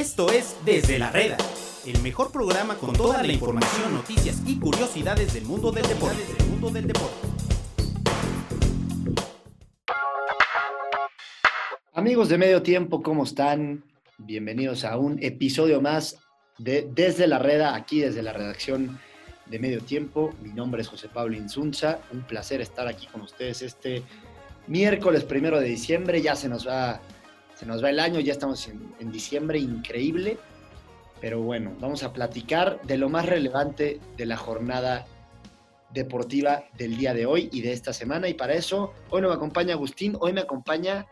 Esto es Desde la Reda, el mejor programa con toda la información, noticias y curiosidades del mundo del deporte. Amigos de Medio Tiempo, ¿cómo están? Bienvenidos a un episodio más de Desde la Reda, aquí desde la redacción de Medio Tiempo. Mi nombre es José Pablo Insunza. Un placer estar aquí con ustedes este miércoles primero de diciembre. Ya se nos va, se nos va el año, ya estamos en, en diciembre, increíble. Pero bueno, vamos a platicar de lo más relevante de la jornada deportiva del día de hoy y de esta semana. Y para eso, hoy no me acompaña Agustín, hoy me acompaña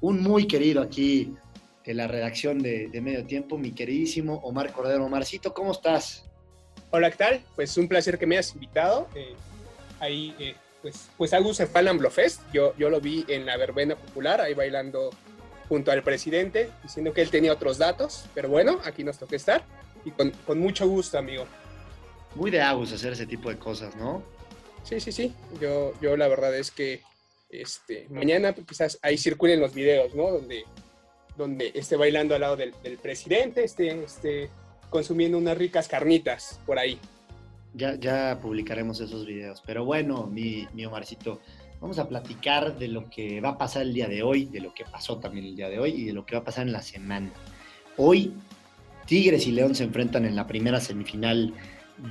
un muy querido aquí de la redacción de, Medio Tiempo, mi queridísimo Omar Cordero. Omarcito, ¿cómo estás? Hola, ¿qué tal? Pues un placer que me hayas invitado. Eh, ahí, eh, pues, pues Agus se fue al Amblofest. Yo, yo lo vi en la verbena popular, ahí bailando junto al presidente, diciendo que él tenía otros datos. Pero bueno, aquí nos toca estar y con, con mucho gusto, amigo. Muy de Agus hacer ese tipo de cosas, ¿no? Sí, sí, sí. Yo, yo la verdad es que este, mañana quizás ahí circulen los videos, ¿no? Donde, donde esté bailando al lado del, del presidente, esté, esté consumiendo unas ricas carnitas por ahí. Ya, ya publicaremos esos videos. Pero bueno, mi, mi Omarcito, vamos a platicar de lo que va a pasar el día de hoy, de lo que pasó también el día de hoy y de lo que va a pasar en la semana. Hoy, Tigres y León se enfrentan en la primera semifinal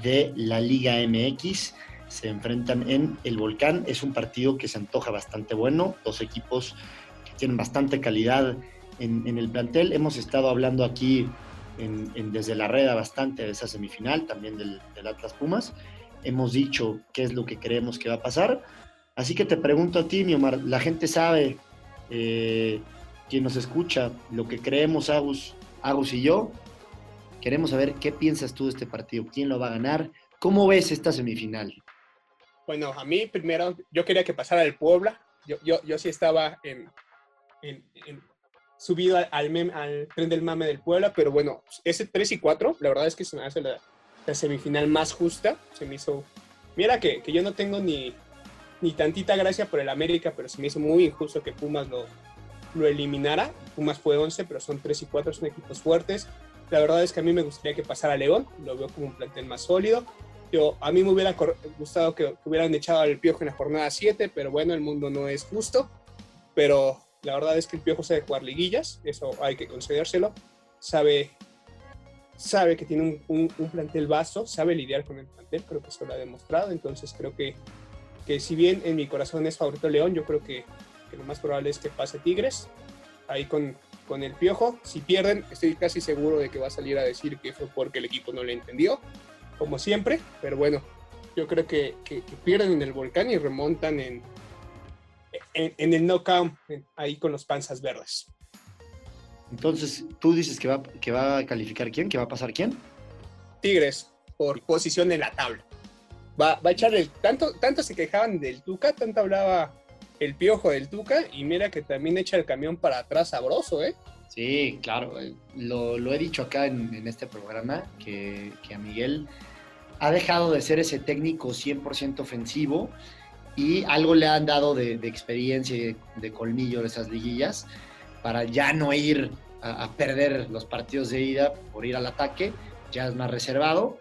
de la Liga MX. Se enfrentan en el Volcán. Es un partido que se antoja bastante bueno. Dos equipos que tienen bastante calidad en, el plantel. Hemos estado hablando aquí desde la red bastante de esa semifinal, también del, Atlas Pumas. Hemos dicho qué es lo que creemos que va a pasar. Así que te pregunto a ti, mi Omar, la gente sabe, eh, quien nos escucha, lo que creemos Agus, Agus y yo. Queremos saber qué piensas tú de este partido, quién lo va a ganar, cómo ves esta semifinal. Bueno, a mí primero, yo quería que pasara el Puebla. Yo, yo, yo sí estaba en, en, en subido al, al, al, tren del mame del Puebla, pero bueno, ese 3 y 4, la verdad es que se me hace la, la semifinal más justa. Se me hizo. Mira que, que, yo no tengo ni, ni tantita gracia por el América, pero se me hizo muy injusto que Pumas lo, lo eliminara. Pumas fue 11, pero son 3 y 4, son equipos fuertes. La verdad es que a mí me gustaría que pasara León, lo veo como un plantel más sólido. Yo, a mí me hubiera gustado que, que hubieran echado al Piojo en la jornada 7, pero bueno, el mundo no es justo. Pero la verdad es que el Piojo sabe jugar liguillas, eso hay que concedérselo. Sabe, sabe que tiene un, un, un, plantel vasto, sabe lidiar con el plantel, creo que eso lo ha demostrado. Entonces creo que, que si bien en mi corazón es favorito León, yo creo que, que, lo más probable es que pase Tigres ahí con, con el Piojo. Si pierden, estoy casi seguro de que va a salir a decir que fue porque el equipo no le entendió, como siempre. Pero bueno, yo creo que, que pierden en el volcán y remontan en, en, en, el knockout, ahí con los panzas verdes. Entonces, tú dices que va, que va a calificar quién, que va a pasar quién? Tigres, por posición en la tabla. Va, va a echar el. Tanto, tanto se quejaban del Tuca, tanto hablaba el piojo del Tuca, y mira que también echa el camión para atrás sabroso, ¿eh? Sí, claro. Lo, lo he dicho acá en, en este programa, que, que, a Miguel ha dejado de ser ese técnico 100% ofensivo y algo le han dado de, de experiencia y de, de, colmillo de esas liguillas para ya no ir a, a, perder los partidos de ida por ir al ataque, ya es más reservado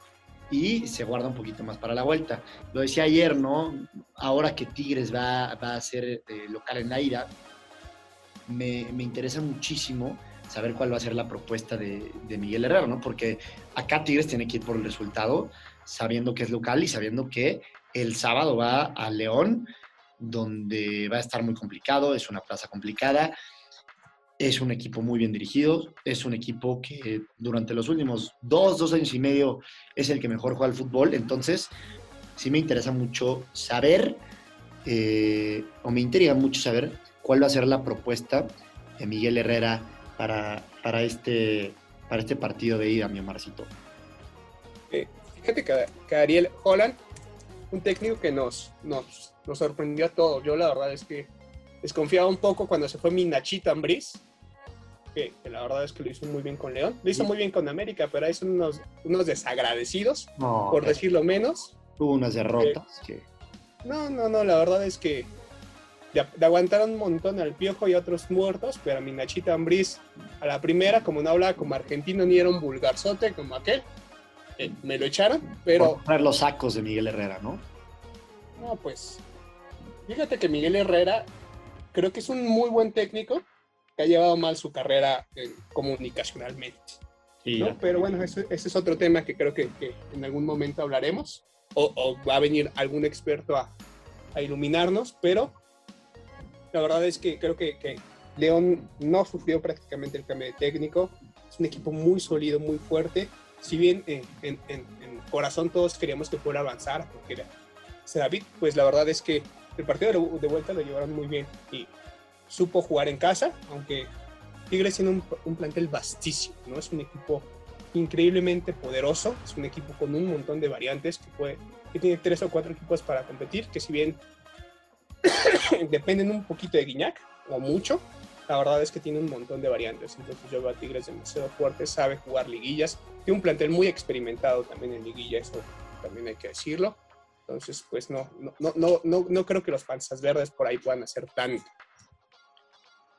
y se guarda un poquito más para la vuelta. Lo decía ayer, ¿no? Ahora que Tigres va, a ser eh, local en la ida, me, me, interesa muchísimo saber cuál va a ser la propuesta de, de Miguel Herrera, ¿no? Porque acá Tigres tiene que ir por el resultado, sabiendo que es local y sabiendo que el sábado va a León, donde va a estar muy complicado, es una plaza complicada, es un equipo muy bien dirigido, es un equipo que durante los últimos dos, dos años y medio es el que mejor juega al fútbol, entonces sí me interesa mucho saber, eh, o me intriga mucho saber cuál va a ser la propuesta de Miguel Herrera para, para, este, para este partido de ida, mi Omarcito. Eh, fíjate que, que Ariel Holland un técnico que nos, nos, nos, sorprendió a todos. Yo la verdad es que desconfiaba un poco cuando se fue mi Nachito Ambriz, que, que, la verdad es que lo hizo muy bien con León. Lo hizo muy bien con América, pero ahí son unos, unos desagradecidos, no, por decirlo menos. Tuvo unas derrotas. Eh, que... No, no, no, la verdad es que de, aguantar un montón al piojo y a otros muertos, pero a mi Nachito Ambriz, a la primera, como no hablaba como argentino ni era un vulgarzote como aquel, eh, me lo echaron, pero... Por los sacos de Miguel Herrera, ¿no? No, pues, fíjate que Miguel Herrera creo que es un muy buen técnico que ha llevado mal su carrera eh, comunicacionalmente. Pero bueno, ese, es otro tema que creo que, en algún momento hablaremos, o, va a venir algún experto a, a iluminarnos, pero la verdad es que creo que, León no sufrió prácticamente el cambio de técnico. Es un equipo muy sólido, muy fuerte. Si bien en, corazón todos queríamos que fuera avanzar, porque era David, pues la verdad es que el partido de, vuelta lo llevaron muy bien y supo jugar en casa, aunque Tigres tiene un, plantel vastísimo, ¿no? Es un equipo increíblemente poderoso, es un equipo con un montón de variantes que, puede, que tiene tres o cuatro equipos para competir, que si bien dependen un poquito de Guiñac o mucho. La verdad es que tiene un montón de variantes. Entonces yo veo a Tigres demasiado fuerte, sabe jugar liguillas. Tiene un plantel muy experimentado también en liguilla, eso también hay que decirlo. Entonces, pues no, no, no, no, no creo que los panzas verdes por ahí puedan hacer tanto.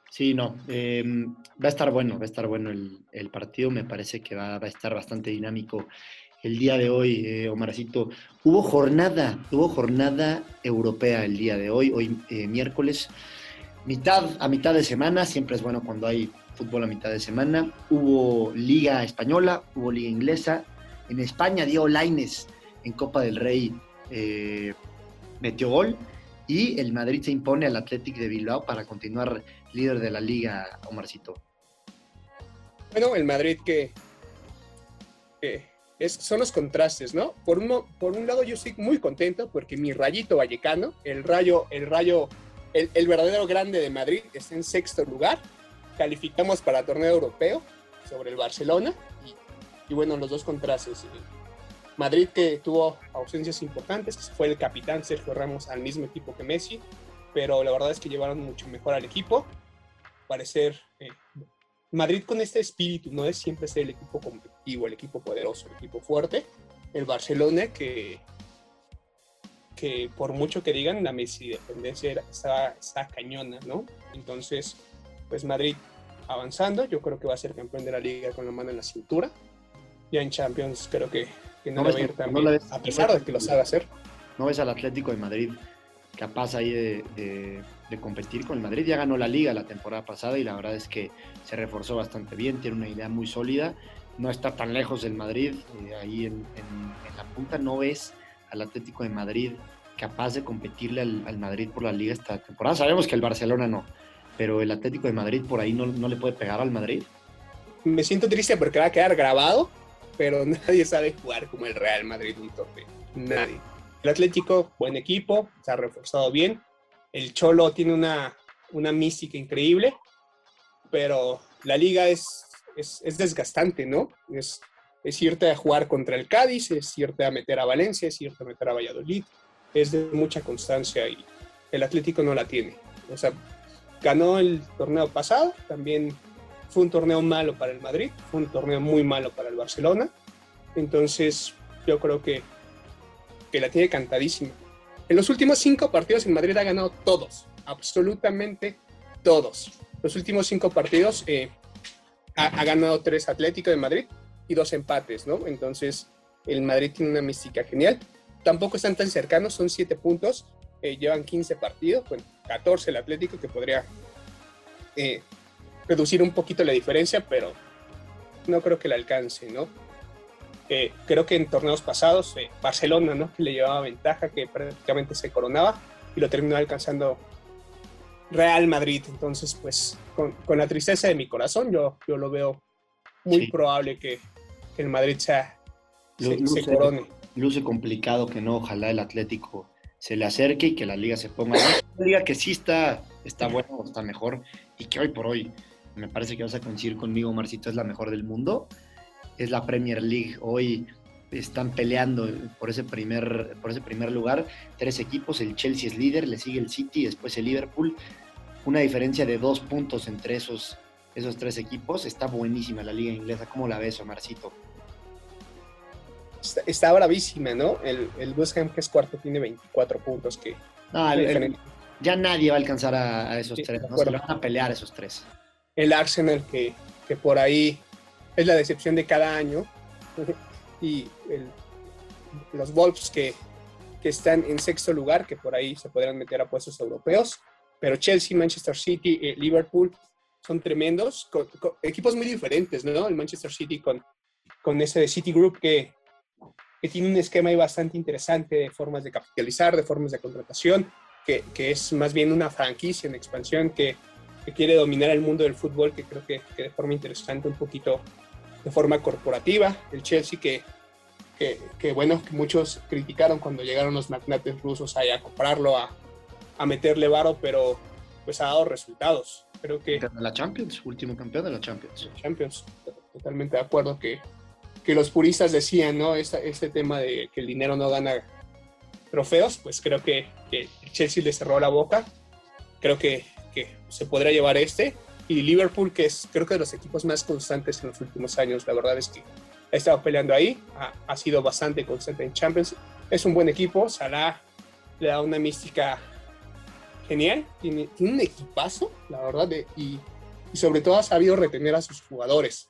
Sí, no. Em, va a estar bueno, va a estar bueno el, partido. Me parece que va, a estar bastante dinámico el día de hoy, eh, Omarcito. Hubo jornada, hubo jornada europea el día de hoy, hoy eh, miércoles, mitad a mitad de semana, siempre es bueno cuando hay fútbol a mitad de semana. Hubo Liga Española, hubo Liga Inglesa. En España, Diego Laines en Copa del Rey eh, metió gol. Y el Madrid se impone al Athletic de Bilbao para continuar líder de la liga, Omarcito. Bueno, el Madrid que, que son los contrastes, ¿no? Por, uno, por un lado yo estoy muy contento porque mi rayito vallecano, el rayo, el rayo, el, verdadero grande de Madrid, está en sexto lugar. Calificamos para torneo europeo sobre el Barcelona y, bueno, los dos contrastes. Madrid que tuvo ausencias importantes, fue el capitán Sergio Ramos al mismo equipo que Messi, pero la verdad es que llevaron mucho mejor al equipo. Parecer eh, Madrid con este espíritu, no es siempre ser el equipo competitivo, el equipo poderoso, el equipo fuerte. El Barcelona que, que por mucho que digan, la Messi dependencia está, está cañona, ¿no? Entonces, pues Madrid avanzando, yo creo que va a ser campeón de la liga con la mano en la cintura. Ya en Champions creo que, no, va a pesar de que lo sabe hacer. ¿No ves al Atlético de Madrid capaz ahí de de competir con el Madrid. Ya ganó la liga la temporada pasada y la verdad es que se reforzó bastante bien, tiene una idea muy sólida, no está tan lejos del Madrid, eh, ahí en, la punta no ves al Atlético de Madrid capaz de competirle al, Madrid por la liga esta temporada. Sabemos que el Barcelona no, pero el Atlético de Madrid por ahí no, no le puede pegar al Madrid. Me siento triste porque va a quedar grabado, pero nadie sabe jugar como el Real Madrid un torneo. Nadie. El Atlético, buen equipo, se ha reforzado bien, el Cholo tiene una, una mística increíble, pero la liga es, es, desgastante, ¿no? Es, es irte a jugar contra el Cádiz, es irte a meter a Valencia, es irte a meter a Valladolid, es de mucha constancia y el Atlético no la tiene. O sea, ganó el torneo pasado, también fue un torneo malo para el Madrid, fue un torneo muy malo para el Barcelona, entonces yo creo que, que la tiene cantadísima. En los últimos cinco partidos, el Madrid ha ganado todos, absolutamente todos. Los últimos cinco partidos eh, ha, ganado tres Atlético de Madrid y dos empates, ¿no? Entonces, el Madrid tiene una mística genial. Tampoco están tan cercanos, son siete puntos, eh, llevan 15 partidos, bueno, 14 el Atlético, que podría eh, reducir un poquito la diferencia, pero no creo que la alcance, ¿no? creo que en torneos pasados, eh, Barcelona, ¿no? Que le llevaba ventaja, que prácticamente se coronaba y lo terminó alcanzando Real Madrid. Entonces, pues, con, con la tristeza de mi corazón, yo, yo lo veo muy probable que, el Madrid sea, se, corone. Luce complicado que no, ojalá el Atlético se le acerque y que la liga se ponga. Una liga que sí está, está buena o está mejor y que hoy por hoy, me parece que vas a coincidir conmigo, Marcito, es la mejor del mundo es la Premier League. Hoy están peleando por ese primer, por ese primer lugar. Tres equipos, el Chelsea es líder, le sigue el City, después el Liverpool. Una diferencia de dos puntos entre esos, esos tres equipos. Está buenísima la liga inglesa. ¿Cómo la ves, Omarcito? Está, bravísima, ¿no? El, el West Ham, que es cuarto, tiene 24 puntos. Que no, el, ya nadie va a alcanzar a, esos tres, ¿no? Se van a pelear esos tres. El Arsenal que, que por ahí es la decepción de cada año y los Wolves que, que están en sexto lugar, que por ahí se podrán meter a puestos europeos, pero Chelsea, Manchester City, eh, Liverpool son tremendos, equipos muy diferentes, ¿no? El Manchester City con, con ese City Group que, que tiene un esquema ahí bastante interesante de formas de capitalizar, de formas de contratación, que, que es más bien una franquicia en expansión que, que, quiere dominar el mundo del fútbol, que creo que, de forma interesante, un poquito de forma corporativa. El Chelsea que, que, bueno, que muchos criticaron cuando llegaron los magnates rusos ahí a comprarlo, a, a meterle varo, pero pues ha dado resultados. Creo que... De la Champions, último campeón de la Champions. Champions, totalmente de acuerdo que, que los puristas decían, ¿no? Este, este tema de que el dinero no gana trofeos, pues creo que, que Chelsea le cerró la boca. Creo que, que se podrá llevar este. Y Liverpool, que es creo que de los equipos más constantes en los últimos años, la verdad es que ha estado peleando ahí, ha, ha sido bastante constante en Champions. Es un buen equipo, Salah le da una mística genial, tiene, un equipazo, la verdad, y, sobre todo ha sabido retener a sus jugadores.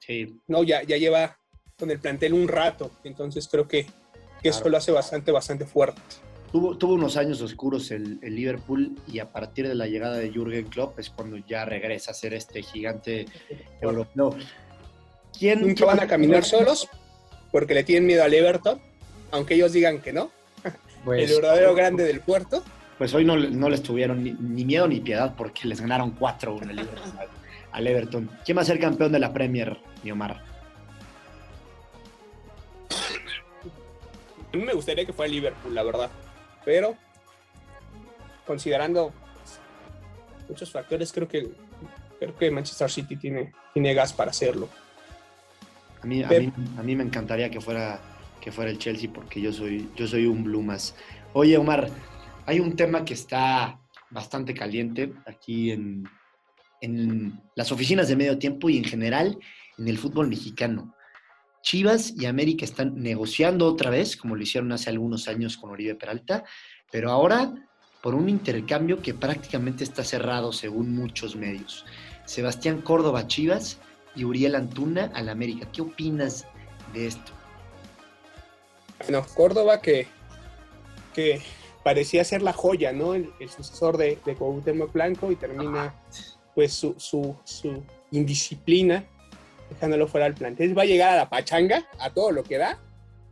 Sí. No, ya, ya lleva con el plantel un rato, entonces creo que, eso lo hace bastante, bastante fuerte. Tuvo, tuvo unos años oscuros el, Liverpool y a partir de la llegada de Jürgen Klopp es cuando ya regresa a ser este gigante europeo. ¿Quién, Nunca van a caminar solos porque le tienen miedo al Everton, aunque ellos digan que no. Pues, el verdadero grande del puerto pues hoy no, les tuvieron ni, miedo ni piedad porque les ganaron 4-1 al Everton. ¿Quién va a ser campeón de la Premier, Omar? A mí me gustaría que fuera Liverpool, la verdad. Pero, considerando muchos factores, creo que, creo que Manchester City tiene, tiene gas para hacerlo. A mí, a mí, me encantaría que fuera, que fuera el Chelsea porque yo soy, yo soy un blue más. Oye, Omar, hay un tema que está bastante caliente aquí en, las oficinas de medio tiempo y en general en el fútbol mexicano. Chivas y América están negociando otra vez, como lo hicieron hace algunos años con Oribe Peralta, pero ahora por un intercambio que prácticamente está cerrado según muchos medios. Sebastián Córdoba Chivas y Uriel Antuna al América. ¿Qué opinas de esto? Bueno, Córdoba que, que parecía ser la joya, ¿no? El, sucesor de, de Cuauhtémoc Blanco y termina pues su, su, su, indisciplina dejándolo fuera del plantel. Va a llegar a la pachanga, a todo lo que da.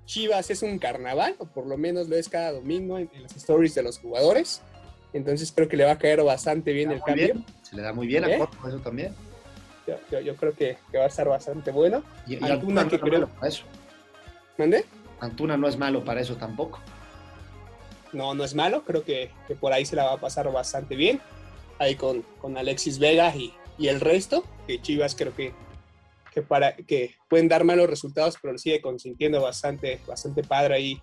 Chivas es un carnaval, o por lo menos lo es cada domingo en, las stories de los jugadores. Entonces creo que le va a caer bastante bien el cambio. Se le da muy bien a ¿Eh? eso también. Yo, creo que, va a estar bastante bueno. Y, Antuna, que creo... para eso. ¿Mande? Antuna no es malo para eso tampoco no, no es malo, creo que, por ahí se la va a pasar bastante bien, ahí con, con Alexis Vega y, el resto, que Chivas creo que, que, para, que pueden dar malos resultados, pero sigue consintiendo bastante, bastante padre ahí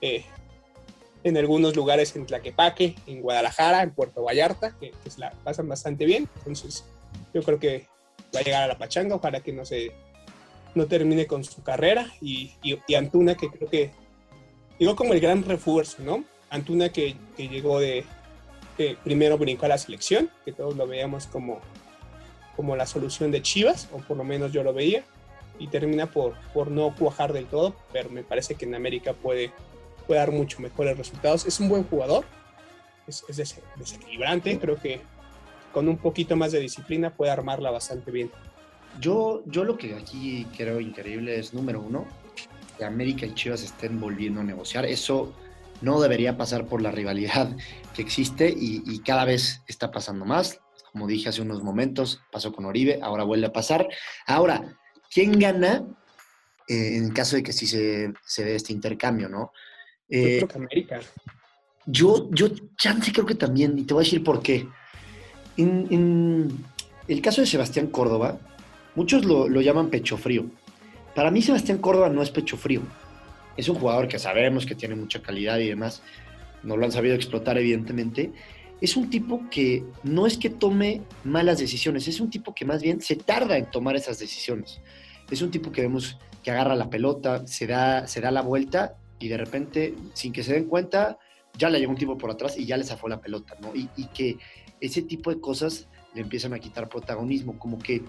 eh, en algunos lugares en Tlaquepaque, en Guadalajara, en Puerto Vallarta, que, se la pasan bastante bien, entonces yo creo que va a llegar a la pachanga, para que no se no termine con su carrera y, y Antuna que creo que digo como el gran refuerzo, ¿no? Antuna que, llegó de, que primero brincó a la selección, que todos lo veíamos como, como la solución de Chivas, o por lo menos yo lo veía, y termina por, por no cuajar del todo, pero me parece que en América puede, puede dar mucho mejores resultados. Es un buen jugador, es, desequilibrante, creo que con un poquito más de disciplina puede armarla bastante bien. Yo, yo lo que aquí creo increíble es, número uno, que América y Chivas estén volviendo a negociar. Eso no debería pasar por la rivalidad que existe y, cada vez está pasando más. Como dije hace unos momentos, pasó con Oribe, ahora vuelve a pasar. Ahora, ¿quién gana eh, en caso de que sí se, se dé este intercambio, no? yo creo eh, que América. Yo, yo, chance creo que también, y te voy a decir por qué. En, el caso de Sebastián Córdoba, muchos lo, lo llaman pecho frío. Para mí Sebastián Córdoba no es pecho frío es un jugador que sabemos que tiene mucha calidad y demás, no lo han sabido explotar evidentemente. Es un tipo que no es que tome malas decisiones, es un tipo que más bien se tarda en tomar esas decisiones. Es un tipo que vemos que agarra la pelota, se da, se da la vuelta y de repente, sin que se den cuenta, ya le llegó un tipo por atrás y ya le zafó la pelota, ¿no? Y, y que ese tipo de cosas le empiezan a quitar protagonismo, como que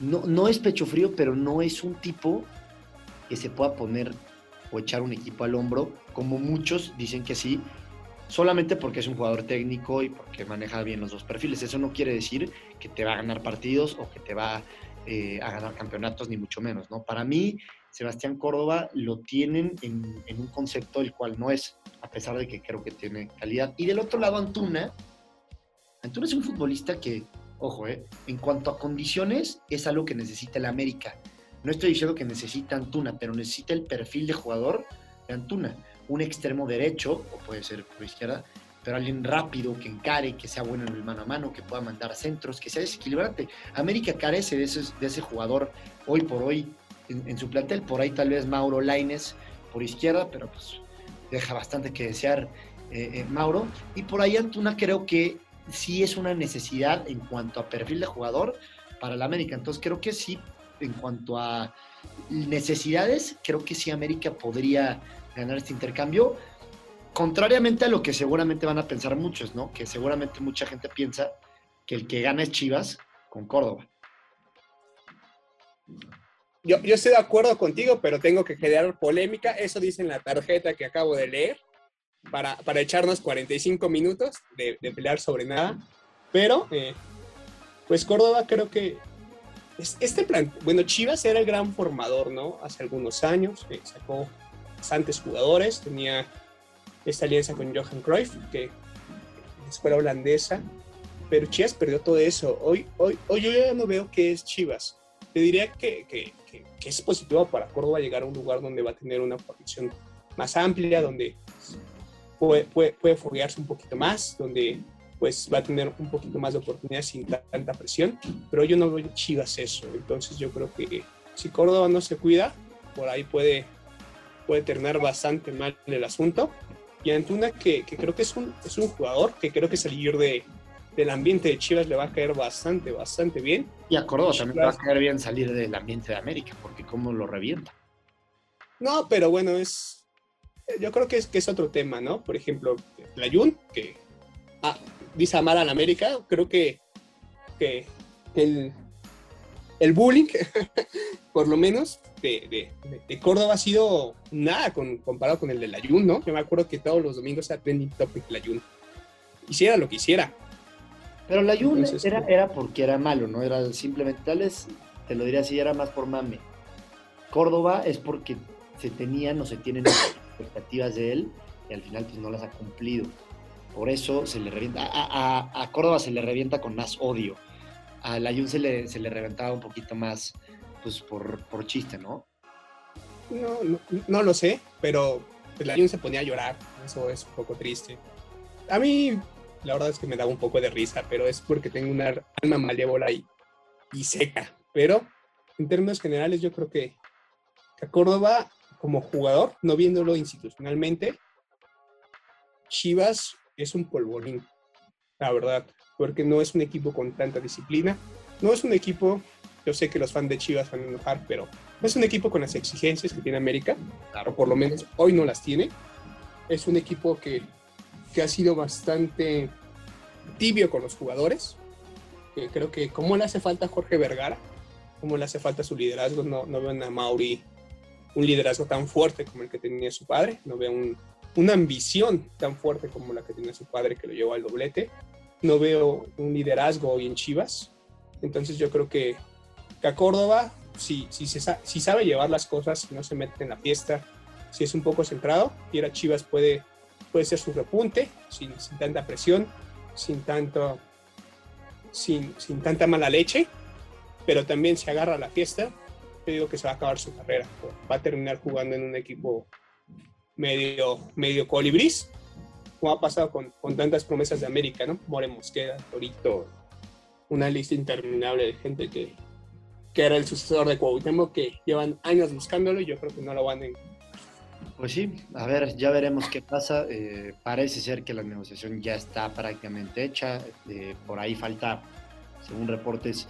no, no es pecho frío, pero no es un tipo que se pueda poner o echar un equipo al hombro, como muchos dicen que sí, solamente porque es un jugador técnico y porque maneja bien los dos perfiles. Eso no quiere decir que te va a ganar partidos o que te va eh, a ganar campeonatos, ni mucho menos, ¿no? Para mí, Sebastián Córdoba lo tienen en, un concepto el cual no es, a pesar de que creo que tiene calidad. Y del otro lado, Antuna. Antuna es un futbolista que, ojo, eh, en cuanto a condiciones, es algo que necesita el América. No estoy diciendo que necesita Antuna, pero necesita el perfil de jugador de Antuna. Un extremo derecho, o puede ser por izquierda, pero alguien rápido, que encare, que sea bueno en el mano a mano, que pueda mandar centros, que sea desequilibrante. América carece de ese, de ese jugador hoy por hoy en, su plantel. Por ahí tal vez Mauro Laines por izquierda, pero pues deja bastante que desear eh, eh, Mauro. Y por ahí Antuna creo que sí es una necesidad en cuanto a perfil de jugador para el América. Entonces creo que sí, en cuanto a necesidades, creo que sí América podría ganar este intercambio. Contrariamente a lo que seguramente van a pensar muchos, ¿no? Que seguramente mucha gente piensa que el que gana es Chivas con Córdoba. Yo, yo estoy de acuerdo contigo, pero tengo que generar polémica. Eso dice en la tarjeta que acabo de leer para, para echarnos 45 minutos de, pelear sobre nada. Pero, eh, pues Córdoba creo que este plan, bueno, Chivas era el gran formador, ¿no? Hace algunos años, eh, sacó bastantes jugadores, tenía esta alianza con Johan Cruyff, que es escuela holandesa, pero Chivas perdió todo eso. Hoy, hoy, hoy yo ya no veo qué es Chivas. Te diría que, que, que, que es positivo para Córdoba llegar a un lugar donde va a tener una formación más amplia, donde puede, puede, puede foguearse un poquito más, donde pues va a tener un poquito más de oportunidad sin tanta presión, pero yo no veo Chivas eso, entonces yo creo que si Córdoba no se cuida, por ahí puede, puede terminar bastante mal el asunto, y Antuna que, que creo que es un, es un jugador que creo que salir de, del ambiente de Chivas le va a caer bastante, bastante bien. Y a Córdoba también le va a caer bien salir del ambiente de América, porque cómo lo revienta. No, pero bueno, es, yo creo que es, que es otro tema, ¿no? Por ejemplo, la Jun, que ah, dice amar a la América, creo que, que el, el bullying, por lo menos, de, de, de, Córdoba ha sido nada con, comparado con el de la Jun, ¿no? Yo me acuerdo que todos los domingos era trending topic la Jun. Hiciera lo que hiciera. Pero la Jun Entonces, era, era porque era malo, ¿no? Era simplemente, tal vez, te lo diría así, era más por mame. Córdoba es porque se tenían o se tienen expectativas de él y al final pues no las ha cumplido. Por eso se le revienta. A, a, a Córdoba se le revienta con más odio. A Layun se le, se le reventaba un poquito más pues por, por chiste, ¿no? No, no, no lo sé, pero Layun se ponía a llorar. Eso es un poco triste. A mí, la verdad es que me daba un poco de risa, pero es porque tengo una alma malévola y, y seca. Pero en términos generales, yo creo que a Córdoba como jugador, no viéndolo institucionalmente, Chivas es un polvorín, la verdad, porque no es un equipo con tanta disciplina, no es un equipo, yo sé que los fans de Chivas van a enojar, pero no es un equipo con las exigencias que tiene América, claro. o por lo menos hoy no las tiene. Es un equipo que, que ha sido bastante tibio con los jugadores, que creo que como le hace falta a Jorge Vergara, como le hace falta su liderazgo, no, no veo a Mauri un liderazgo tan fuerte como el que tenía su padre, no veo un, una ambición tan fuerte como la que tenía su padre que lo llevó al doblete, no veo un liderazgo hoy en Chivas, entonces yo creo que, que a Córdoba, si, si, sabe llevar las cosas, si no se mete en la fiesta, si es un poco centrado, y a Chivas puede, puede ser su repunte, sin, sin tanta presión, sin, tanto, sin, sin tanta mala leche, pero también se agarra a la fiesta, te digo que se va a acabar su carrera. Va a terminar jugando en un equipo medio, medio colibrís, como ha pasado con, con tantas promesas de América, ¿no? More Mosqueda, Torito, una lista interminable de gente que, que era el sucesor de Cuauhtémoc, que llevan años buscándolo y yo creo que no lo van a pues sí, a ver, ya veremos qué pasa. Eh, parece ser que la negociación ya está prácticamente hecha. Eh, por ahí falta, según reportes,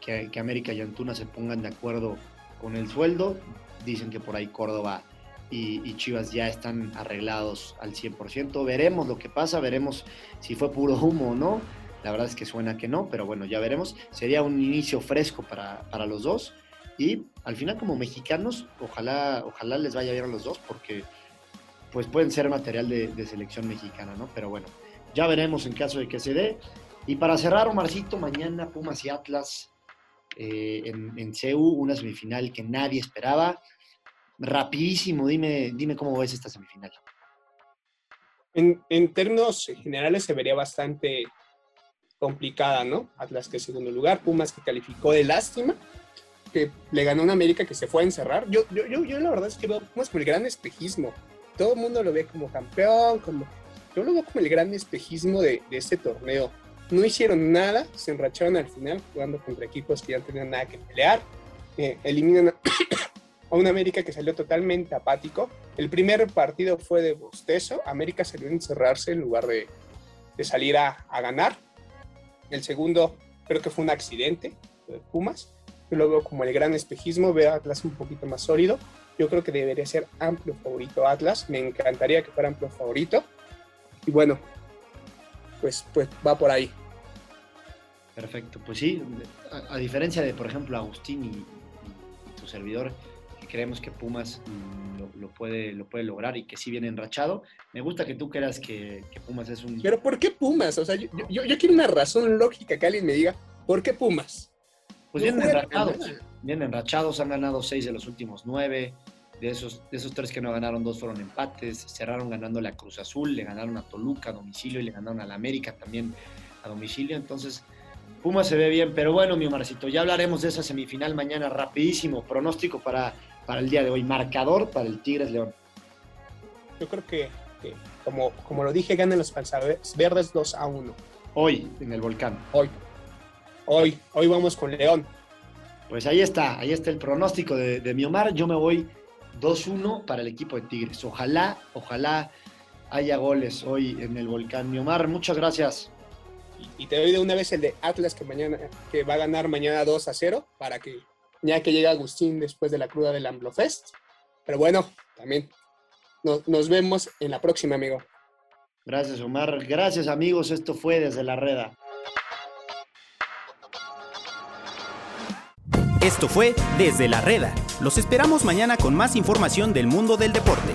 que, que, América y Antuna se pongan de acuerdo con el sueldo. Dicen que por ahí Córdoba y, Chivas ya están arreglados al 100%. Veremos lo que pasa, veremos si fue puro humo o no. La verdad es que suena que no, pero bueno, ya veremos. Sería un inicio fresco para, para los dos. Y al final como mexicanos, ojalá, ojalá les vaya bien a los dos porque pues pueden ser material de, selección mexicana, ¿no? Pero bueno, ya veremos en caso de que se dé. Y para cerrar, Omarcito, mañana Pumas y Atlas eh, en, en CEU, una semifinal que nadie esperaba rapidísimo, dime, dime cómo ves esta semifinal. En, en, términos generales se vería bastante complicada, ¿no? Atlas que segundo lugar, Pumas que calificó de lástima, que le ganó a América que se fue a encerrar. Yo, yo, yo, la verdad es que veo Pumas como el gran espejismo. Todo el mundo lo ve como campeón, como... Yo lo veo como el gran espejismo de, este torneo. No hicieron nada, se enracharon al final jugando contra equipos que ya no tenían nada que pelear. Eh, eliminan un América que salió totalmente apático. El primer partido fue de bostezo, América salió a encerrarse en lugar de, de salir a, a, ganar. El segundo creo que fue un accidente de Pumas. Yo lo veo como el gran espejismo, veo a Atlas un poquito más sólido. Yo creo que debería ser amplio favorito Atlas, me encantaría que fuera amplio favorito. Y bueno, pues, pues va por ahí. Perfecto, pues sí, a, a diferencia de, por ejemplo, Agustín y, y tu servidor, creemos que Pumas mm, lo, puede, lo puede lograr y que sí viene enrachado. Me gusta que tú creas que, Pumas es un... Pero ¿por qué Pumas? O sea, yo, yo, quiero una razón lógica que alguien me diga, ¿por qué Pumas? Pues vienen enrachados, vienen enrachados, han ganado seis de los últimos nueve. De esos, de esos tres que no ganaron, dos fueron empates. Cerraron ganando a Cruz Azul, le ganaron a Toluca a domicilio y le ganaron a la América también a domicilio. Entonces, Pumas se ve bien, pero bueno, mi Marcito, ya hablaremos de esa semifinal mañana rapidísimo. Pronóstico para para el día de hoy? Marcador para el Tigres León. Yo creo que, como, como lo dije, ganan los verdes 2 a 1. Hoy, en el volcán. Hoy. Hoy, hoy vamos con León. Pues ahí está, ahí está el pronóstico de, de Miomar. Yo me voy 2-1 para el equipo de Tigres. Ojalá, ojalá haya goles hoy en el volcán Miomar. Muchas gracias. Y, y te doy de una vez el de Atlas que mañana que va a ganar mañana 2 a 0 para que ya que llega Agustín después de la cruda del Amblofest. Pero bueno, también nos vemos en la próxima, amigo. Gracias, Omar. Gracias, amigos. Esto fue desde la Reda. Esto fue Desde la Reda. Los esperamos mañana con más información del mundo del deporte.